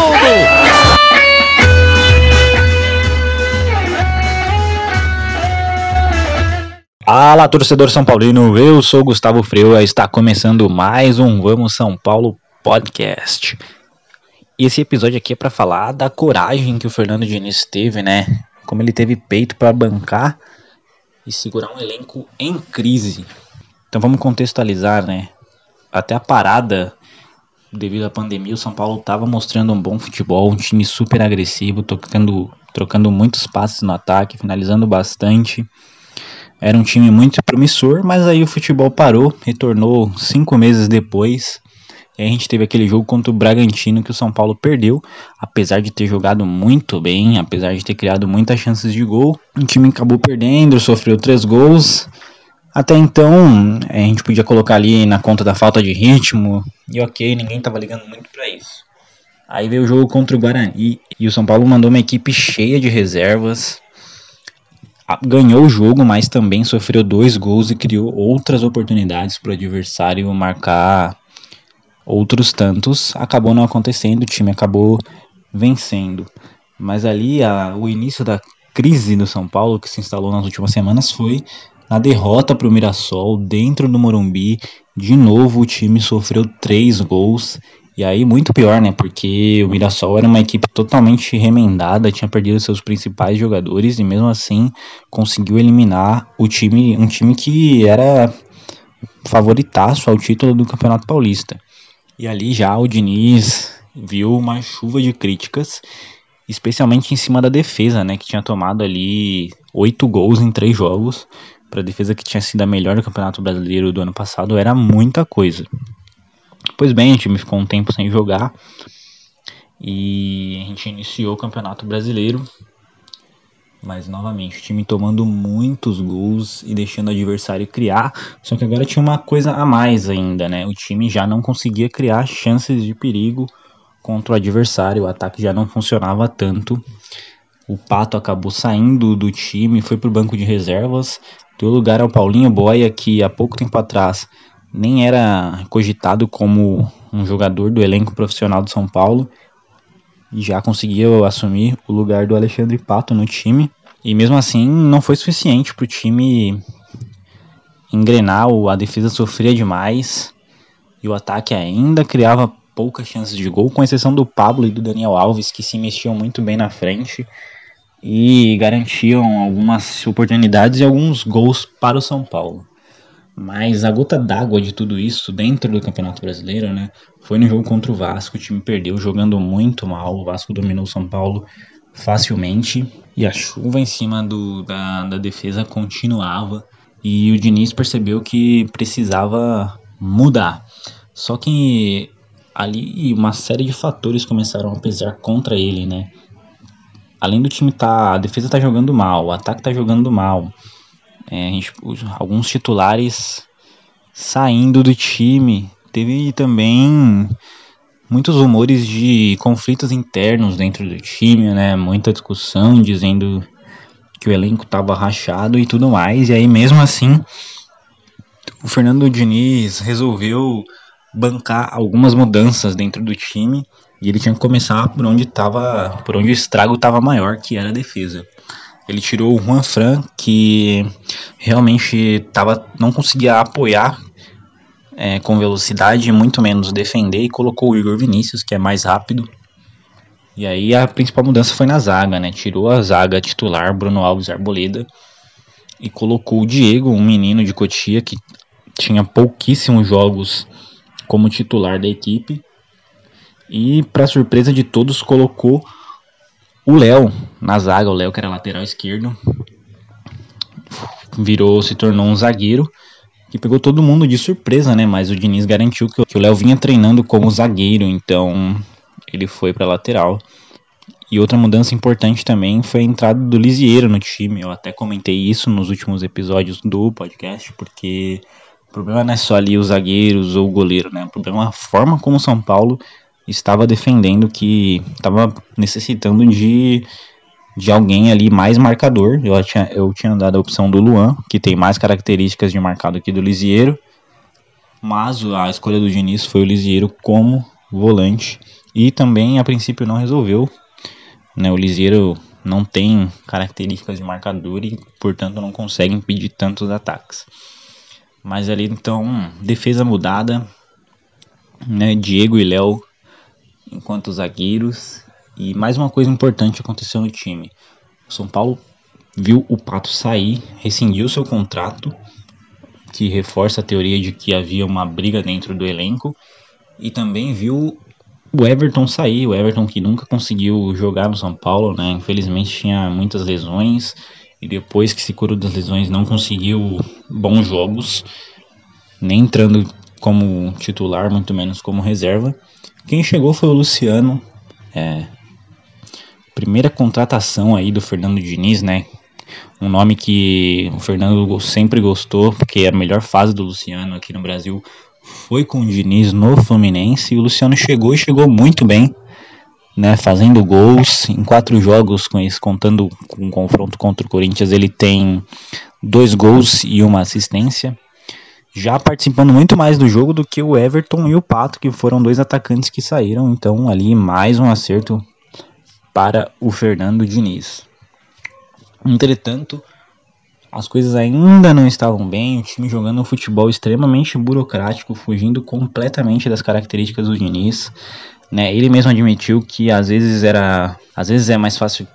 mundo! Fala, torcedor São Paulino, eu sou Gustavo Freu e está começando mais um Vamos São Paulo podcast. E esse episódio aqui é para falar da coragem que o Fernando Diniz teve, né? Como ele teve peito para bancar e segurar um elenco em crise. Então vamos contextualizar, né? Até a parada devido à pandemia, o São Paulo estava mostrando um bom futebol, um time super agressivo, tocando, trocando muitos passes no ataque, finalizando bastante. Era um time muito promissor, mas aí o futebol parou, retornou cinco meses depois. E a gente teve aquele jogo contra o Bragantino que o São Paulo perdeu, apesar de ter jogado muito bem, apesar de ter criado muitas chances de gol. O time acabou perdendo, sofreu três gols. Até então, a gente podia colocar ali na conta da falta de ritmo, e ok, ninguém tava ligando muito para isso. Aí veio o jogo contra o Guarani e o São Paulo mandou uma equipe cheia de reservas, ganhou o jogo, mas também sofreu dois gols e criou outras oportunidades para o adversário marcar outros tantos. Acabou não acontecendo, o time acabou vencendo. Mas ali a, o início da crise do São Paulo que se instalou nas últimas semanas foi na derrota para o Mirassol dentro do Morumbi. De novo o time sofreu três gols e aí, muito pior, né? Porque o Mirassol era uma equipe totalmente remendada, tinha perdido seus principais jogadores e mesmo assim conseguiu eliminar o time, um time que era favoritaço ao título do Campeonato Paulista. E ali já o Diniz viu uma chuva de críticas, especialmente em cima da defesa, né? Que tinha tomado ali oito gols em três jogos. Para a defesa que tinha sido a melhor do Campeonato Brasileiro do ano passado, era muita coisa. Pois bem, o time ficou um tempo sem jogar e a gente iniciou o Campeonato Brasileiro, mas novamente o time tomando muitos gols e deixando o adversário criar. Só que agora tinha uma coisa a mais ainda, né? O time já não conseguia criar chances de perigo contra o adversário, o ataque já não funcionava tanto. O Pato acabou saindo do time, foi para o banco de reservas, deu lugar ao Paulinho Boia, que há pouco tempo atrás nem era cogitado como um jogador do elenco profissional do São Paulo e já conseguiu assumir o lugar do Alexandre Pato no time. E mesmo assim não foi suficiente para o time engrenar, a defesa sofria demais e o ataque ainda criava poucas chances de gol, com exceção do Pablo e do Daniel Alves, que se mexiam muito bem na frente e garantiam algumas oportunidades e alguns gols para o São Paulo. Mas a gota d'água de tudo isso dentro do Campeonato Brasileiro, né? Foi no jogo contra o Vasco, o time perdeu jogando muito mal. O Vasco dominou o São Paulo facilmente e a chuva em cima do, da, da defesa continuava. E o Diniz percebeu que precisava mudar. Só que ali uma série de fatores começaram a pesar contra ele, né? Além do time tá, a defesa tá jogando mal, o ataque tá jogando mal. É, gente, alguns titulares saindo do time. Teve também muitos rumores de conflitos internos dentro do time, né? Muita discussão dizendo que o elenco estava rachado e tudo mais. E aí mesmo assim, o Fernando Diniz resolveu bancar algumas mudanças dentro do time e ele tinha que começar por onde tava, por onde o estrago estava maior, que era a defesa. Ele tirou o Juan Fran, que realmente tava, não conseguia apoiar é, com velocidade, muito menos defender, e colocou o Igor Vinícius, que é mais rápido. E aí a principal mudança foi na zaga, né? Tirou a zaga titular, Bruno Alves Arboleda, e colocou o Diego, um menino de Cotia que tinha pouquíssimos jogos como titular da equipe. E para surpresa de todos, colocou o Léo na zaga, o Léo que era lateral esquerdo, virou, se tornou um zagueiro que pegou todo mundo de surpresa, né? Mas o Diniz garantiu que o Léo vinha treinando como zagueiro, então ele foi para lateral. E outra mudança importante também foi a entrada do Lisieiro no time. Eu até comentei isso nos últimos episódios do podcast, porque o problema não é só ali os zagueiros ou o goleiro, né? O problema é a forma como o São Paulo estava defendendo que estava necessitando de, de alguém ali mais marcador. Eu tinha, eu tinha dado a opção do Luan, que tem mais características de marcado que do Lisieiro. Mas a escolha do Diniz foi o Lisieiro como volante. E também, a princípio, não resolveu. Né? O Lisieiro não tem características de marcador e, portanto, não consegue impedir tantos ataques. Mas ali então, defesa mudada, né? Diego e Léo enquanto zagueiros. E mais uma coisa importante aconteceu no time. O São Paulo viu o Pato sair, rescindiu seu contrato, que reforça a teoria de que havia uma briga dentro do elenco, e também viu o Everton sair, o Everton que nunca conseguiu jogar no São Paulo, né? Infelizmente tinha muitas lesões e depois que se curou das lesões não conseguiu bons jogos, nem entrando como titular, muito menos como reserva. Quem chegou foi o Luciano, é, primeira contratação aí do Fernando Diniz, né? Um nome que o Fernando sempre gostou, porque a melhor fase do Luciano aqui no Brasil foi com o Diniz no Fluminense e o Luciano chegou e chegou muito bem, né, fazendo gols em quatro jogos, com isso, contando com o confronto contra o Corinthians, ele tem dois gols e uma assistência, já participando muito mais do jogo do que o Everton e o Pato, que foram dois atacantes que saíram, então ali mais um acerto para o Fernando Diniz. Entretanto, as coisas ainda não estavam bem, o time jogando um futebol extremamente burocrático, fugindo completamente das características do Diniz. Né? Ele mesmo admitiu que às vezes era, às vezes é mais fácil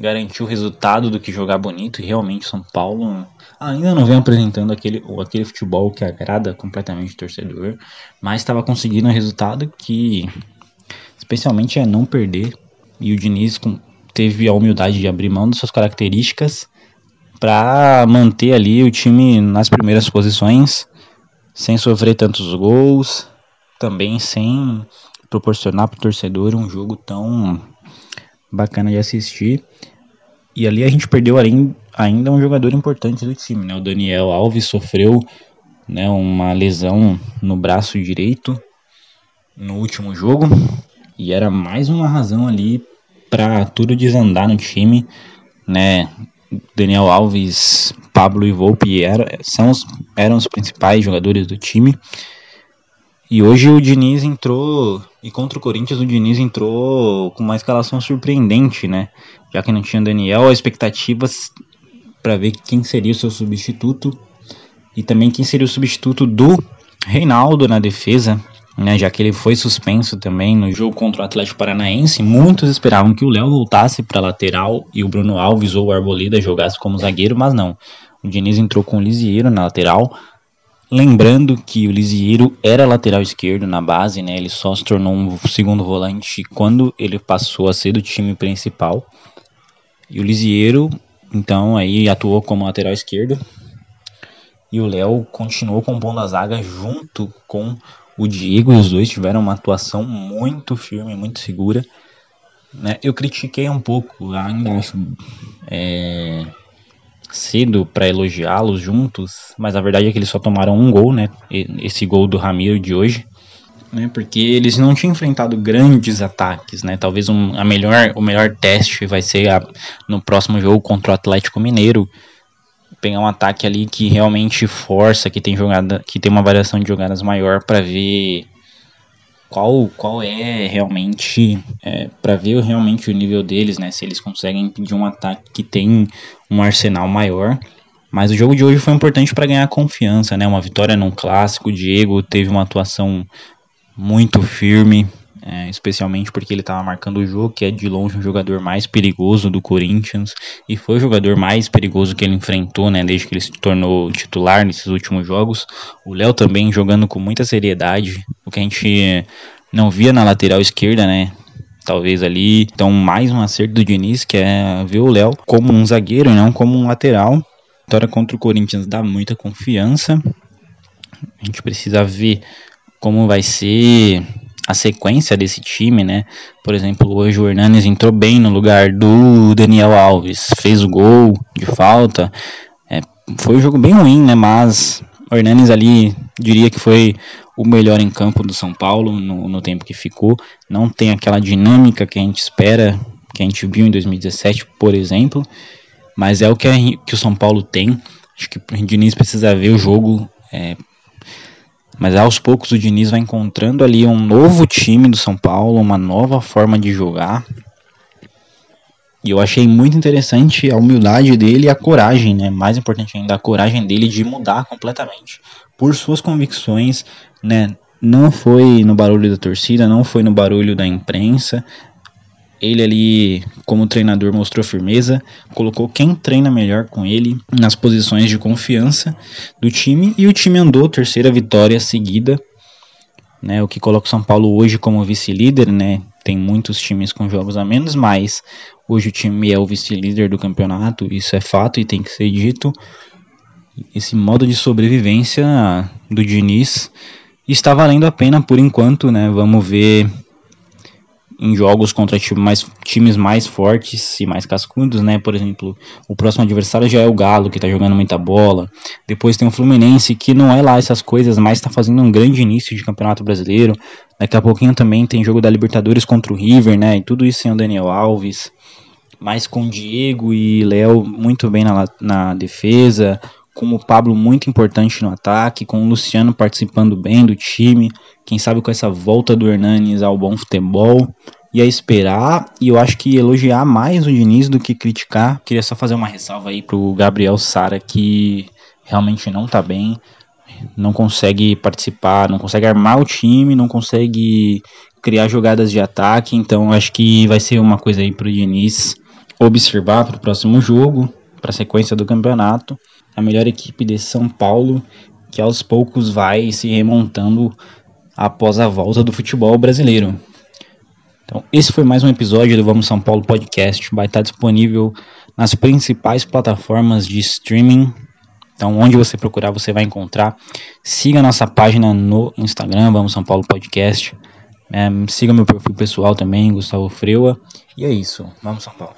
garantir o resultado do que jogar bonito. E realmente São Paulo ainda não vem apresentando aquele, aquele futebol que agrada completamente o torcedor, mas estava conseguindo um resultado que, especialmente, é não perder. E o Diniz teve a humildade de abrir mão das suas características para manter ali o time nas primeiras posições, sem sofrer tantos gols, também sem proporcionar para o torcedor um jogo tão bacana de assistir. E ali a gente perdeu ainda um jogador importante do time, né? O Daniel Alves sofreu né, uma lesão no braço direito no último jogo e era mais uma razão ali para tudo desandar no time, né? Daniel Alves, Pablo e Volpe era, são os, eram os principais jogadores do time. E hoje o Diniz entrou, e contra o Corinthians o Diniz entrou com uma escalação surpreendente, né? Já que não tinha Daniel, as expectativas para ver quem seria o seu substituto e também quem seria o substituto do Reinaldo na defesa né, já que ele foi suspenso também no jogo contra o Atlético Paranaense, muitos esperavam que o Léo voltasse para lateral e o Bruno Alves ou o Arboleda jogasse como zagueiro, mas não. O Diniz entrou com o Lisieiro na lateral, lembrando que o Lisieiro era lateral esquerdo na base, né, ele só se tornou um segundo volante quando ele passou a ser do time principal. E o Lisieiro, então, aí atuou como lateral esquerdo. E o Léo continuou compondo a zaga junto com o Diego e os dois tiveram uma atuação muito firme, muito segura. Né? Eu critiquei um pouco, ainda acho é, cedo para elogiá-los juntos, mas a verdade é que eles só tomaram um gol, né? Esse gol do Ramiro de hoje. Né, porque eles não tinham enfrentado grandes ataques, né? Talvez um, a melhor, o melhor teste vai ser a, no próximo jogo contra o Atlético Mineiro, pegar um ataque ali que realmente força, que tem jogada, que tem uma variação de jogadas maior para ver qual, qual é realmente é, para ver realmente o nível deles, né? Se eles conseguem impedir um ataque que tem um arsenal maior. Mas o jogo de hoje foi importante para ganhar confiança, né? Uma vitória num clássico. O Diego teve uma atuação muito firme, é, especialmente porque ele estava marcando o jogo, que é de longe um jogador mais perigoso do Corinthians, e foi o jogador mais perigoso que ele enfrentou, né, desde que ele se tornou titular nesses últimos jogos. O Léo também jogando com muita seriedade, o que a gente não via na lateral esquerda, né, talvez ali. Então, mais um acerto do Diniz, que é ver o Léo como um zagueiro e não como um lateral. vitória contra o Corinthians dá muita confiança. A gente precisa ver como vai ser a sequência desse time, né? Por exemplo, hoje o Hernanes entrou bem no lugar do Daniel Alves, fez o gol de falta. É, foi um jogo bem ruim, né? Mas o Hernanes ali diria que foi o melhor em campo do São Paulo no, no tempo que ficou. Não tem aquela dinâmica que a gente espera, que a gente viu em 2017, por exemplo. Mas é o que, a, que o São Paulo tem. Acho que o Diniz precisa ver o jogo é, mas aos poucos o Diniz vai encontrando ali um novo time do São Paulo, uma nova forma de jogar. E eu achei muito interessante a humildade dele e a coragem, né? Mais importante ainda, a coragem dele de mudar completamente por suas convicções, né? Não foi no barulho da torcida, não foi no barulho da imprensa. Ele ali, como treinador, mostrou firmeza, colocou quem treina melhor com ele nas posições de confiança do time e o time andou terceira vitória seguida, né? O que coloca o São Paulo hoje como vice-líder, né? Tem muitos times com jogos a menos, mas hoje o time é o vice-líder do campeonato, isso é fato e tem que ser dito. Esse modo de sobrevivência do Diniz está valendo a pena por enquanto, né? Vamos ver em jogos contra time mais, times mais fortes e mais cascudos, né? Por exemplo, o próximo adversário já é o Galo, que tá jogando muita bola. Depois tem o Fluminense, que não é lá essas coisas, mas tá fazendo um grande início de Campeonato Brasileiro. Daqui a pouquinho também tem jogo da Libertadores contra o River, né? E tudo isso sem o Daniel Alves. Mas com Diego e Léo muito bem na, na defesa com o Pablo muito importante no ataque, com o Luciano participando bem do time, quem sabe com essa volta do Hernanes ao bom futebol. E a esperar, e eu acho que elogiar mais o Diniz do que criticar. Queria só fazer uma ressalva aí pro Gabriel Sara, que realmente não tá bem, não consegue participar, não consegue armar o time, não consegue criar jogadas de ataque. Então acho que vai ser uma coisa aí pro Diniz observar para o próximo jogo, para a sequência do campeonato a melhor equipe de São Paulo, que aos poucos vai se remontando após a volta do futebol brasileiro. Então, esse foi mais um episódio do Vamos São Paulo Podcast. Vai estar disponível nas principais plataformas de streaming. Então, onde você procurar, você vai encontrar. Siga nossa página no Instagram, Vamos São Paulo Podcast. É, siga meu perfil pessoal também, Gustavo Freua. E é isso. Vamos São Paulo.